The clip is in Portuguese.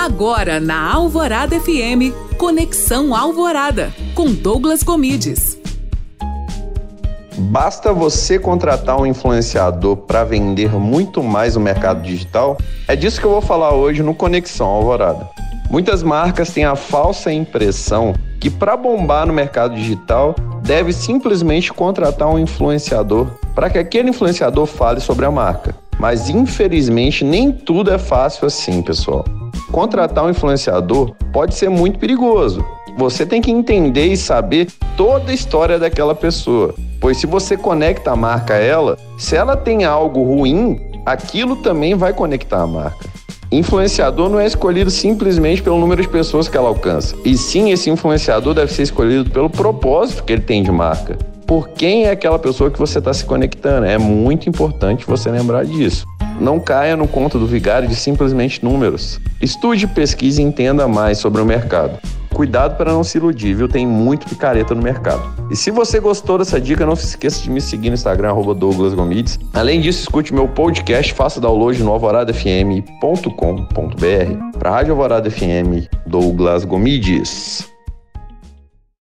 Agora na Alvorada FM, Conexão Alvorada, com Douglas Comides. Basta você contratar um influenciador para vender muito mais no mercado digital? É disso que eu vou falar hoje no Conexão Alvorada. Muitas marcas têm a falsa impressão que para bombar no mercado digital deve simplesmente contratar um influenciador para que aquele influenciador fale sobre a marca. Mas infelizmente nem tudo é fácil assim, pessoal contratar um influenciador pode ser muito perigoso. Você tem que entender e saber toda a história daquela pessoa. Pois se você conecta a marca a ela, se ela tem algo ruim, aquilo também vai conectar a marca. Influenciador não é escolhido simplesmente pelo número de pessoas que ela alcança. E sim, esse influenciador deve ser escolhido pelo propósito que ele tem de marca. Por quem é aquela pessoa que você está se conectando. É muito importante você lembrar disso. Não caia no conto do vigário de simplesmente números. Estude, pesquise e entenda mais sobre o mercado. Cuidado para não se iludir, viu? Tem muito picareta no mercado. E se você gostou dessa dica, não se esqueça de me seguir no Instagram, Douglas Gomides. Além disso, escute meu podcast, faça download no alvoradafm.com.br. Para a Rádio Alvorada FM, Douglas Gomides.